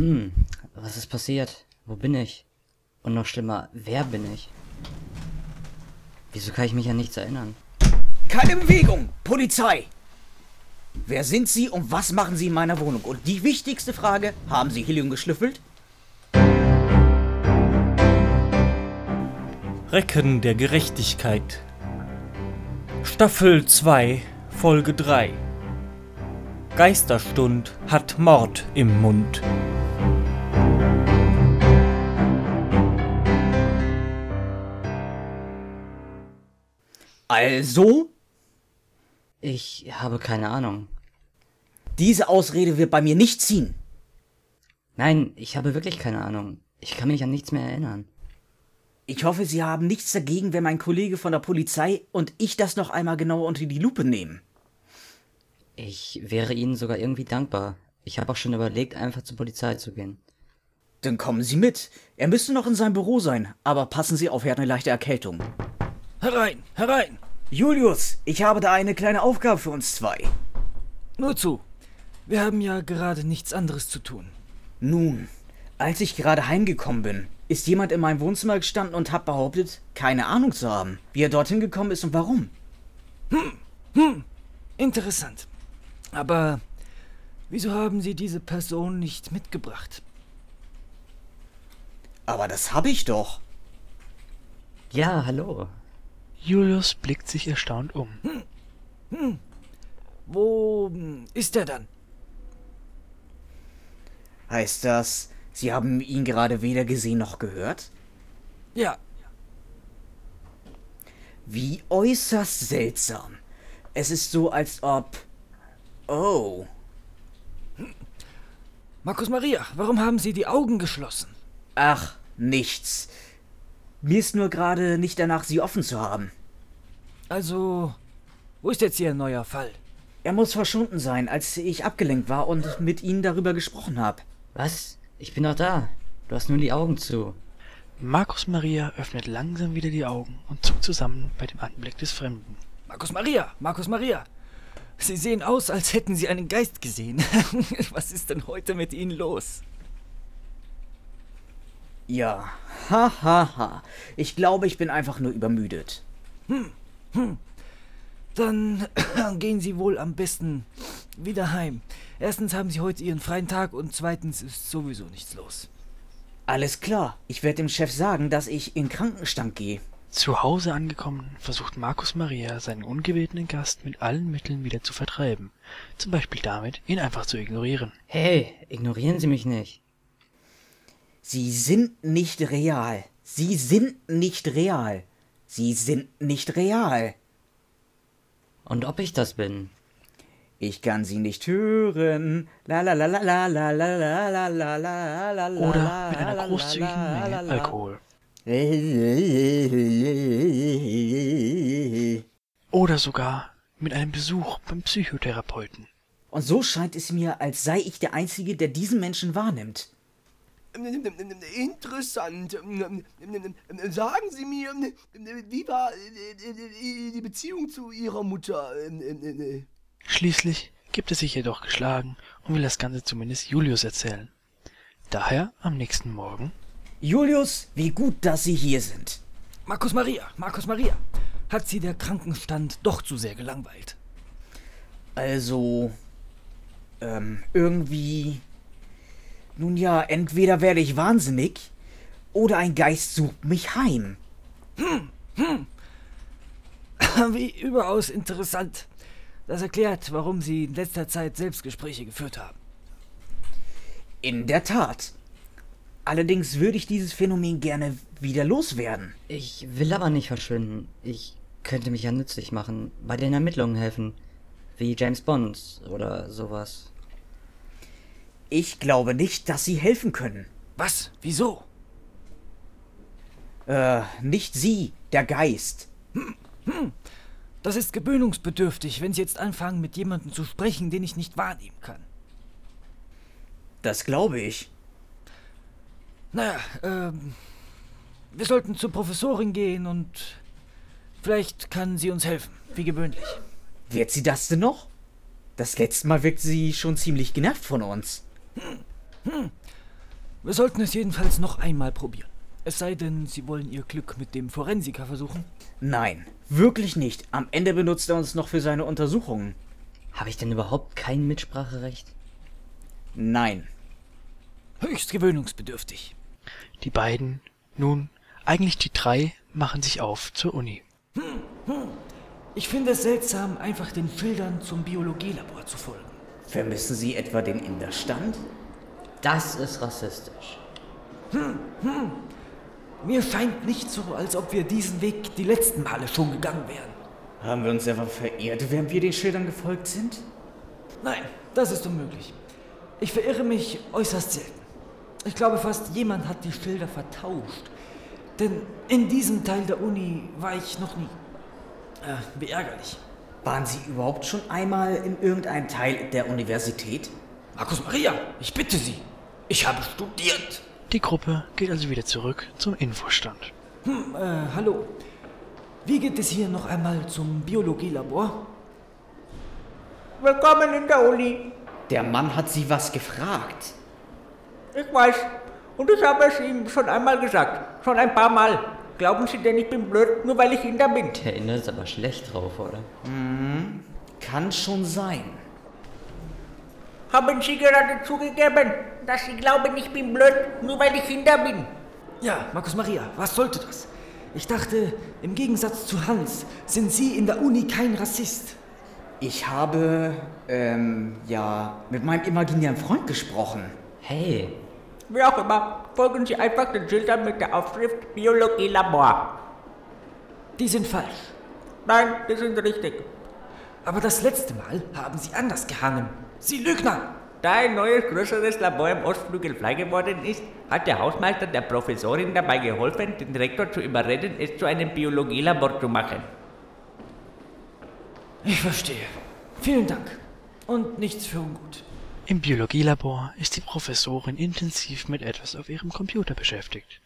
Hm, was ist passiert? Wo bin ich? Und noch schlimmer, wer bin ich? Wieso kann ich mich an nichts erinnern? Keine Bewegung! Polizei! Wer sind Sie und was machen Sie in meiner Wohnung? Und die wichtigste Frage, haben Sie Helium geschlüffelt? Recken der Gerechtigkeit. Staffel 2, Folge 3. Geisterstund hat Mord im Mund. Also, Ich habe keine Ahnung. diese Ausrede wird bei mir nicht ziehen. Nein, ich habe wirklich keine Ahnung. Ich kann mich an nichts mehr erinnern. Ich hoffe, Sie haben nichts dagegen, wenn mein Kollege von der Polizei und ich das noch einmal genauer unter die Lupe nehmen. Ich wäre Ihnen sogar irgendwie dankbar. Ich habe auch schon überlegt, einfach zur Polizei zu gehen. Dann kommen Sie mit. Er müsste noch in seinem Büro sein, aber passen Sie auf, er hat eine leichte Erkältung. Herein, herein! Julius, ich habe da eine kleine Aufgabe für uns zwei. Nur zu. Wir haben ja gerade nichts anderes zu tun. Nun, als ich gerade heimgekommen bin, ist jemand in meinem Wohnzimmer gestanden und hat behauptet, keine Ahnung zu haben, wie er dorthin gekommen ist und warum. Interessant. Aber wieso haben Sie diese Person nicht mitgebracht? Aber das habe ich doch. Ja, hallo. Julius blickt sich erstaunt um. Wo hm, ist er dann? Heißt das, Sie haben ihn gerade weder gesehen noch gehört? Ja, Wie äußerst seltsam. Es ist so, als ob. Oh. Markus Maria, warum haben Sie die Augen geschlossen? Ach, nichts. Mir ist nur gerade nicht danach, sie offen zu haben. Also, wo ist jetzt Ihr neuer Fall? Er muss verschwunden sein, als ich abgelenkt war und mit Ihnen darüber gesprochen habe. Was? Ich bin doch da. Du hast nur die Augen zu. Markus Maria öffnet langsam wieder die Augen und zuckt zusammen bei dem Anblick des Fremden. Markus Maria, Markus Maria. Sie sehen aus, als hätten Sie einen Geist gesehen. Was ist denn heute mit Ihnen los? Ja, hahaha. Ha, ha. Ich glaube, ich bin einfach nur übermüdet. Dann gehen Sie wohl am besten wieder heim. Erstens haben Sie heute Ihren freien Tag und zweitens ist sowieso nichts los. Alles klar, ich werde dem Chef sagen, dass ich in Krankenstand gehe. Zu Hause angekommen, versucht Markus Maria seinen ungebetenen Gast mit allen Mitteln wieder zu vertreiben. Zum Beispiel damit, ihn einfach zu ignorieren. Hey, ignorieren Sie mich nicht. Sie sind nicht real. Sie sind nicht real. Sie sind nicht real. Und ob ich das bin? Ich kann sie nicht hören. La la la la la la la la la la la la la Oder mit einer großzügigen Menge Alkohol. Oder sogar mit einem Besuch beim Psychotherapeuten. Und so scheint es mir, als sei ich der Einzige, der diesen Menschen wahrnimmt. Interessant. Sagen Sie mir, wie war die Beziehung zu Ihrer Mutter? Schließlich gibt er sich jedoch geschlagen und will das Ganze zumindest Julius erzählen. Daher am nächsten Morgen Julius, wie gut, dass Sie hier sind. Markus Maria, Markus Maria. Hat Sie der Krankenstand doch zu sehr gelangweilt? Also, ähm, irgendwie. Nun ja, entweder werde ich wahnsinnig oder ein Geist sucht mich heim. Wie überaus interessant. Das erklärt, warum Sie in letzter Zeit Selbstgespräche geführt haben. In der Tat. Allerdings würde ich dieses Phänomen gerne wieder loswerden. Ich will aber nicht verschwinden. Ich könnte mich ja nützlich machen, bei den Ermittlungen helfen. Wie James Bond oder sowas. Ich glaube nicht, dass Sie helfen können. Was? Wieso? Äh, nicht Sie, der Geist. Das ist gewöhnungsbedürftig, wenn Sie jetzt anfangen, mit jemandem zu sprechen, den ich nicht wahrnehmen kann. Das glaube ich. Naja, ähm. Wir sollten zur Professorin gehen und. Vielleicht kann sie uns helfen, wie gewöhnlich. Wird sie das denn noch? Das letzte Mal wirkte sie schon ziemlich genervt von uns. Wir sollten es jedenfalls noch einmal probieren. Es sei denn, Sie wollen Ihr Glück mit dem Forensiker versuchen. Nein, wirklich nicht. Am Ende benutzt er uns noch für seine Untersuchungen. Habe ich denn überhaupt kein Mitspracherecht? Nein. Höchst gewöhnungsbedürftig. Die beiden, nun, eigentlich die drei, machen sich auf zur Uni. Ich finde es seltsam, einfach den Schildern zum Biologielabor zu folgen. Vermissen Sie etwa den Inderstand? Das ist rassistisch. Mir scheint nicht so, als ob wir diesen Weg die letzten Male schon gegangen wären. Haben wir uns etwa verehrt, während wir den Schildern gefolgt sind? Nein, das ist unmöglich. Ich verirre mich äußerst selten. Ich glaube fast, jemand hat die Schilder vertauscht. Denn in diesem Teil der Uni war ich noch nie. Äh, wie ärgerlich. Waren Sie überhaupt schon einmal in irgendeinem Teil der Universität? Markus Maria, ich bitte Sie. Ich habe studiert. Die Gruppe geht also wieder zurück zum Infostand. Hm, äh, hallo. Wie geht es hier noch einmal zum Biologielabor? Willkommen in der Uni. Der Mann hat Sie was gefragt. Ich weiß. Und ich habe es ihm schon einmal gesagt. Schon ein paar Mal. Glauben Sie denn, ich bin blöd, nur weil ich Inder bin? Der Inder ist aber schlecht drauf, oder? Kann schon sein. Haben Sie gerade zugegeben, dass Sie glauben, ich bin blöd, nur weil ich Inder bin? Ja, Markus Maria, was sollte das? Ich dachte, im Gegensatz zu Hans sind Sie in der Uni kein Rassist. Ich habe, ähm, ja, mit meinem imaginären Freund gesprochen. Hey, Wie auch immer, folgen Sie einfach den Schildern mit der Aufschrift Biologielabor. Die sind falsch. Nein, die sind richtig. Aber das letzte Mal haben Sie anders gehangen. Sie Lügner! Da ein neues, größeres Labor im Ostflügel frei geworden ist, hat der Hausmeister der Professorin dabei geholfen, den Rektor zu überreden, es zu einem Biologielabor zu machen. Ich verstehe. Vielen Dank. Und nichts für ungut. Im Biologielabor ist die Professorin intensiv mit etwas auf ihrem Computer beschäftigt,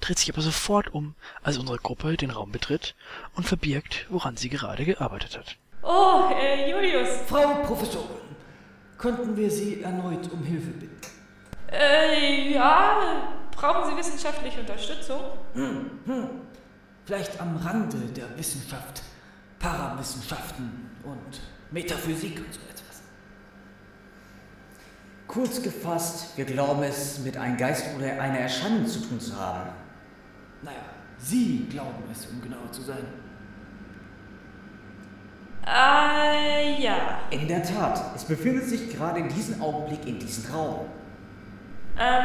dreht sich aber sofort um, als unsere Gruppe den Raum betritt und verbirgt, woran sie gerade gearbeitet hat. Oh, äh, Julius. Frau Professorin, könnten wir Sie erneut um Hilfe bitten? Äh, ja, brauchen Sie wissenschaftliche Unterstützung? Vielleicht am Rande der Wissenschaft, Parawissenschaften und Metaphysik und so etwas. Kurz gefasst, wir glauben es mit einem Geist oder einer Erscheinung zu tun zu haben. Naja, Sie glauben es, um genauer zu sein. Äh, ja. In der Tat, es befindet sich gerade in diesem Augenblick in diesem Raum. Ähm,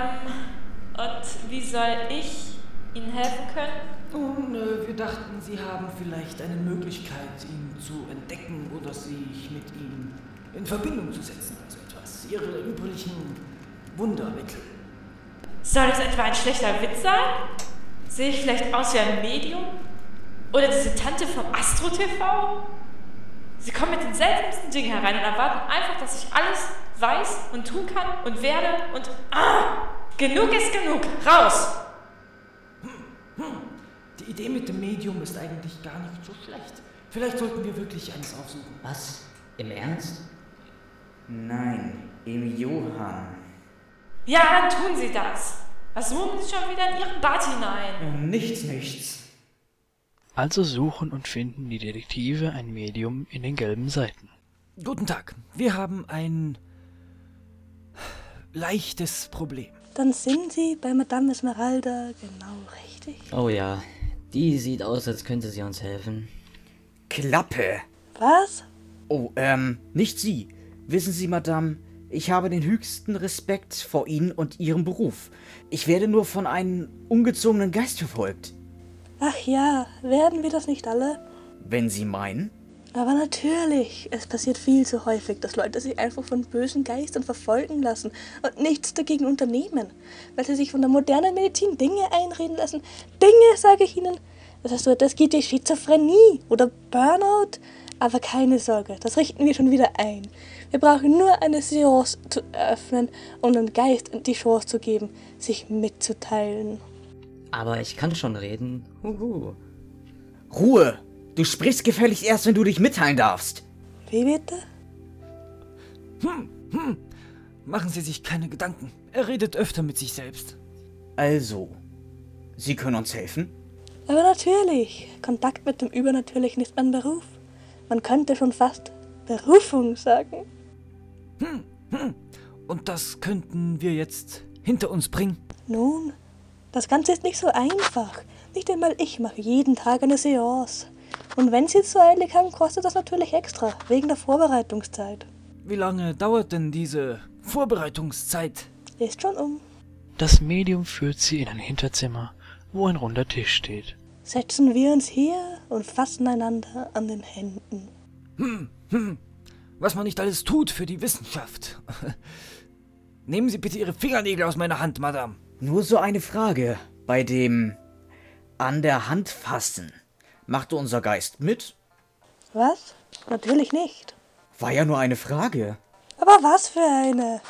und wie soll ich Ihnen helfen können? Nun, äh, wir dachten, Sie haben vielleicht eine Möglichkeit, ihn zu entdecken oder sich mit ihm in Verbindung zu setzen. Also etwas. Ihre üblichen Wundermittel. Soll das etwa ein schlechter Witz sein? Sehe ich vielleicht aus wie ein Medium? Oder diese Tante vom Astro TV? Sie kommen mit den seltsamsten Dingen herein und erwarten einfach, dass ich alles weiß und tun kann und werde und ah! Genug ist genug! Raus! Die Idee mit dem Medium ist eigentlich gar nicht so schlecht. Vielleicht sollten wir wirklich eines aufsuchen. was? Im Ernst? Nein, im Johann. Ja, dann tun Sie das! Was suchen Sie schon wieder in Ihren Bad hinein? Nichts, nichts. Also suchen und finden die Detektive ein Medium in den gelben Seiten. Guten Tag. Wir haben ein leichtes Problem. Dann sind Sie bei Madame Esmeralda genau richtig. Oh ja, die sieht aus, als könnte sie uns helfen. Klappe. Was? Oh, ähm, nicht Sie. Wissen Sie, Madame, ich habe den höchsten Respekt vor Ihnen und Ihrem Beruf. Ich werde nur von einem ungezogenen Geist verfolgt. Ach ja, werden wir das nicht alle? Wenn Sie meinen. Aber natürlich, es passiert viel zu häufig, dass Leute sich einfach von bösen Geistern verfolgen lassen und nichts dagegen unternehmen, weil sie sich von der modernen Medizin Dinge einreden lassen. Dinge, sage ich Ihnen. Das heißt, das geht die Schizophrenie oder Burnout. Aber keine Sorge, das richten wir schon wieder ein. Wir brauchen nur eine Seance zu öffnen, um dem Geist die Chance zu geben, sich mitzuteilen. Aber ich kann schon reden. Huhu. Ruhe! Du sprichst gefälligst erst, wenn du dich mitteilen darfst. Wie bitte? Hm, hm. Machen Sie sich keine Gedanken. Er redet öfter mit sich selbst. Also, Sie können uns helfen? Aber natürlich, Kontakt mit dem Übernatürlichen ist mein Beruf. Man könnte schon fast Berufung sagen. Und das könnten wir jetzt hinter uns bringen. Nun, das Ganze ist nicht so einfach. Nicht einmal ich mache jeden Tag eine Seance. Und wenn Sie es so eilig haben, kostet das natürlich extra, wegen der Vorbereitungszeit. Wie lange dauert denn diese Vorbereitungszeit? Ist schon um. Das Medium führt sie in ein Hinterzimmer, wo ein runder Tisch steht. Setzen wir uns hier und fassen einander an den Händen. Was man nicht alles tut für die Wissenschaft. Nehmen Sie bitte Ihre Fingernägel aus meiner Hand, Madame. Nur so eine Frage. Bei dem an der Hand fassen. Machte unser Geist mit? Was? Natürlich nicht. War ja nur eine Frage. Aber was für eine?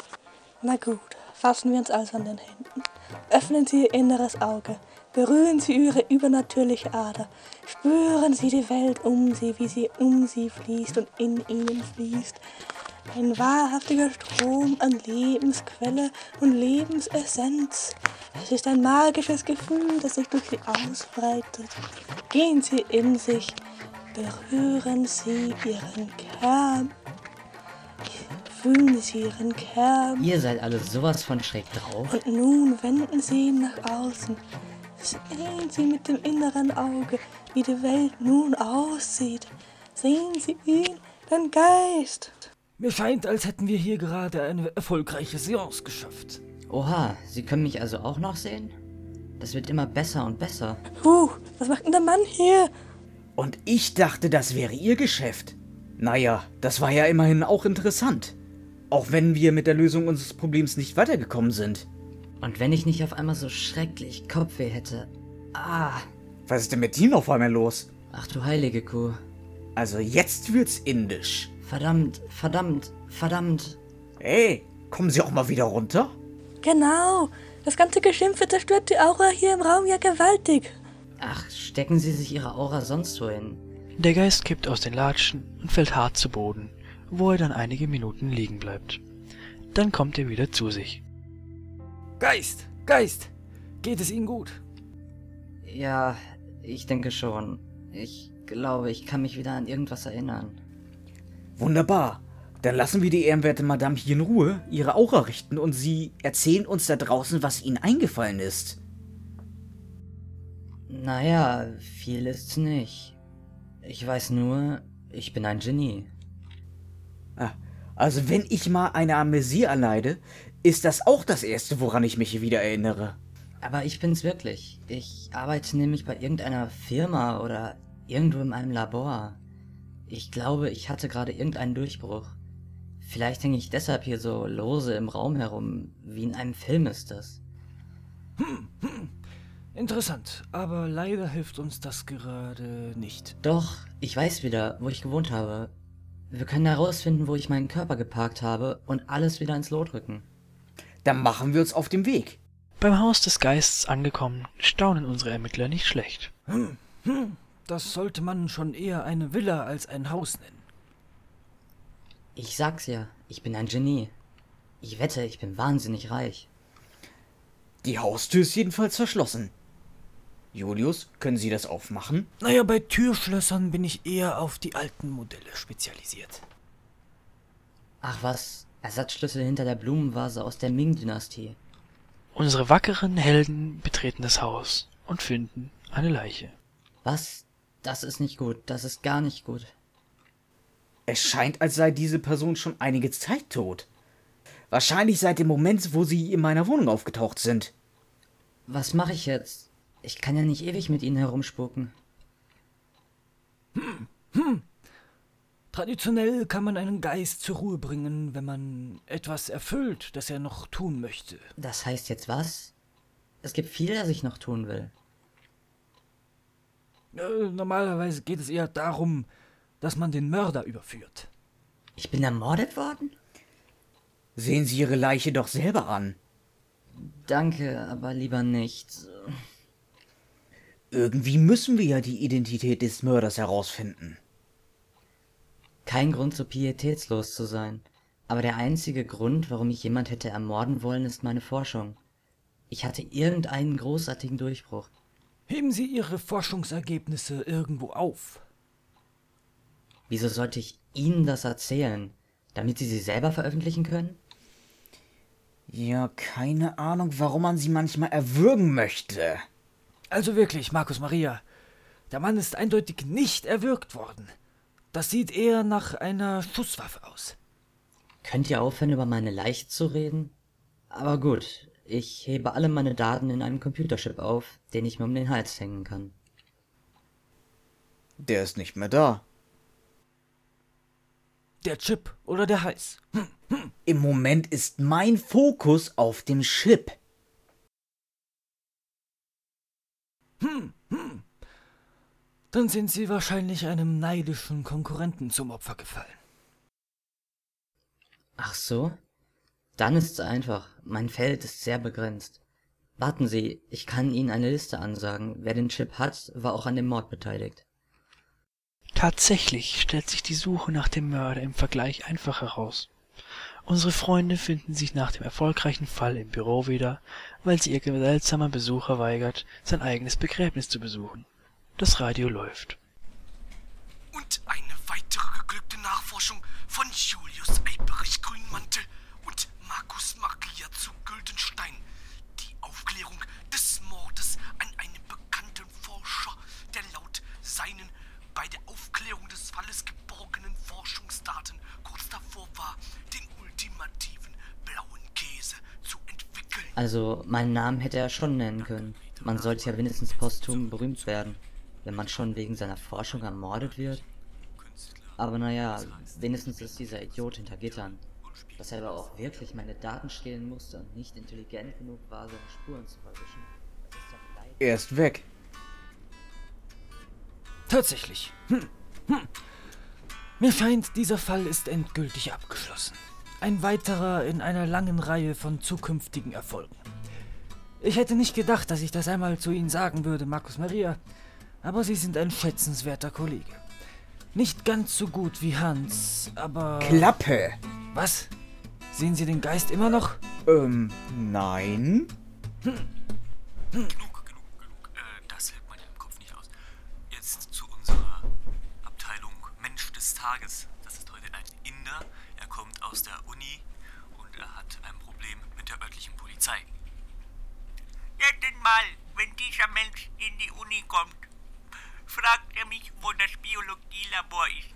Na gut, fassen wir uns also an den Händen. Öffnen Sie Ihr inneres Auge. Berühren Sie Ihre übernatürliche Ader. Spüren Sie die Welt um Sie, wie sie um Sie fließt und in Ihnen fließt. Ein wahrhaftiger Strom an Lebensquelle und Lebensessenz. Es ist ein magisches Gefühl, das sich durch Sie ausbreitet. Gehen Sie in sich, berühren Sie Ihren Kern. Fühlen Sie Ihren Kern. Ihr seid alle sowas von schräg drauf. Und nun wenden Sie ihn nach außen. Sehen Sie mit dem inneren Auge, wie die Welt nun aussieht. Sehen Sie ihn, den Geist. Mir scheint, als hätten wir hier gerade eine erfolgreiche Seance geschafft. Oha, Sie können mich also auch noch sehen? Das wird immer besser und besser. Puh, was macht denn der Mann hier? Und ich dachte, das wäre Ihr Geschäft. Naja, das war ja immerhin auch interessant. Auch wenn wir mit der Lösung unseres Problems nicht weitergekommen sind. Und wenn ich nicht auf einmal so schrecklich Kopfweh hätte. Ah, Was ist denn mit Ihnen auf einmal los? ach du heilige Kuh. Also jetzt wird's indisch. Verdammt, verdammt, verdammt. Hey, kommen Sie auch mal wieder runter? Genau, das ganze Geschimpfe zerstört die Aura hier im Raum ja gewaltig. Ach, stecken Sie sich Ihre Aura sonst wo hin? Der Geist kippt aus den Latschen und fällt hart zu Boden, wo er dann einige Minuten liegen bleibt. Dann kommt er wieder zu sich. Geist, Geist, geht es Ihnen gut? Ja, ich denke schon. Ich glaube, ich kann mich wieder an irgendwas erinnern. Wunderbar. Dann lassen wir die ehrenwerte Madame hier in Ruhe ihre Aura richten und Sie erzählen uns da draußen, was Ihnen eingefallen ist. Naja, viel ist's nicht. Ich weiß nur, ich bin ein Genie. Ah, also wenn ich mal eine Amnesie erleide, ist das auch das Erste, woran ich mich wieder erinnere. Aber ich bin's wirklich. Ich arbeite nämlich bei irgendeiner Firma oder irgendwo in einem Labor. Ich glaube, ich hatte gerade irgendeinen Durchbruch. Vielleicht hänge ich deshalb hier so lose im Raum herum. Wie in einem Film ist das. Interessant, aber leider hilft uns das gerade nicht. Doch, ich weiß wieder, wo ich gewohnt habe. Wir können herausfinden, wo ich meinen Körper geparkt habe und alles wieder ins Lot rücken. Dann machen wir uns auf den Weg. Beim Haus des Geistes angekommen, staunen unsere Ermittler nicht schlecht. Das sollte man schon eher eine Villa als ein Haus nennen. Ich sag's ja, ich bin ein Genie. Ich wette, ich bin wahnsinnig reich. Die Haustür ist jedenfalls verschlossen. Julius, können Sie das aufmachen? Naja, bei Türschlössern bin ich eher auf die alten Modelle spezialisiert. Ach was, Ersatzschlüssel hinter der Blumenvase aus der Ming-Dynastie. Unsere wackeren Helden betreten das Haus und finden eine Leiche. Was? Das ist nicht gut, das ist gar nicht gut. Es scheint, als sei diese Person schon einige Zeit tot. Wahrscheinlich seit dem Moment, wo sie in meiner Wohnung aufgetaucht sind. Was mache ich jetzt? Ich kann ja nicht ewig mit ihnen herumspuken. Traditionell kann man einen Geist zur Ruhe bringen, wenn man etwas erfüllt, das er noch tun möchte. Das heißt jetzt was? Es gibt viel, das ich noch tun will. Äh, normalerweise geht es eher darum, dass man den Mörder überführt. Ich bin ermordet worden? Sehen Sie Ihre Leiche doch selber an. Danke, aber lieber nicht. Irgendwie müssen wir ja die Identität des Mörders herausfinden. Kein Grund, so pietätslos zu sein. Aber der einzige Grund, warum ich jemand hätte ermorden wollen, ist meine Forschung. Ich hatte irgendeinen großartigen Durchbruch. Heben Sie Ihre Forschungsergebnisse irgendwo auf. Wieso sollte ich Ihnen das erzählen? Damit Sie sie selber veröffentlichen können? Ja, keine Ahnung, warum man sie manchmal erwürgen möchte. Also wirklich, Markus Maria, der Mann ist eindeutig nicht erwürgt worden. Das sieht eher nach einer Schusswaffe aus. Könnt ihr aufhören, über meine Leiche zu reden? Aber gut, ich hebe alle meine Daten in einem Computerchip auf, den ich mir um den Hals hängen kann. Der ist nicht mehr da. Der Chip oder der Hals? Hm, Im Moment ist mein Fokus auf dem Chip. Dann sind Sie wahrscheinlich einem neidischen Konkurrenten zum Opfer gefallen. Ach so? Dann ist's einfach. Mein Feld ist sehr begrenzt. Warten Sie, ich kann Ihnen eine Liste ansagen. Wer den Chip hat, war auch an dem Mord beteiligt. Tatsächlich stellt sich die Suche nach dem Mörder im Vergleich einfach heraus. Unsere Freunde finden sich nach dem erfolgreichen Fall im Büro wieder, weil sie ihr seltsamer Besucher weigert, sein eigenes Begräbnis zu besuchen. Das Radio läuft. Und eine weitere geglückte Nachforschung von Julius Eiberich Grünmantel und Markus Maria zu Güldenstein. Die Aufklärung des Mordes an einem bekannten Forscher, der laut seinen bei der Aufklärung des Falles geborgenen Forschungsdaten kurz davor war, den ultimativen blauen Käse zu entwickeln. Also, meinen Namen hätte er schon nennen können. Man sollte ja wenigstens posthum berühmt werden, wenn man schon wegen seiner Forschung ermordet wird. Aber naja, wenigstens ist dieser Idiot hinter Gittern. Dass er aber auch wirklich meine Daten stehlen musste und nicht intelligent genug war, seine Spuren zu verwischen. Er ist weg. Tatsächlich. Hm. Hm. Mir scheint, dieser Fall ist endgültig abgeschlossen. Ein weiterer in einer langen Reihe von zukünftigen Erfolgen. Ich hätte nicht gedacht, dass ich das einmal zu Ihnen sagen würde, Markus Maria, aber Sie sind ein schätzenswerter Kollege. Nicht ganz so gut wie Hans, aber... Klappe. Was? Sehen Sie den Geist immer noch? Ähm, nein. Genug, genug, genug. Äh, das hält man ja im Kopf nicht aus. Jetzt zu unserer Abteilung Mensch des Tages. Das ist heute ein Inder. Er kommt aus der Uni und er hat ein Problem mit der örtlichen Polizei. Jedes Mal, wenn dieser Mensch in die Uni kommt, fragt er mich, wo das Biologielabor ist.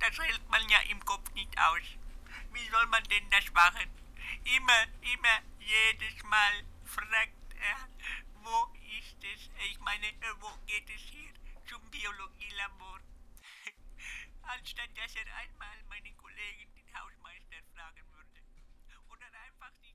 Das hält man ja im Kopf nicht aus. Wie soll man denn das machen? Immer, immer, jedes Mal fragt er, wo ist es? Ich meine, äh, wo geht es hier zum Biologielabor? Anstatt dass er einmal meinen Kollegen den Hausmeister fragen würde. Oder einfach die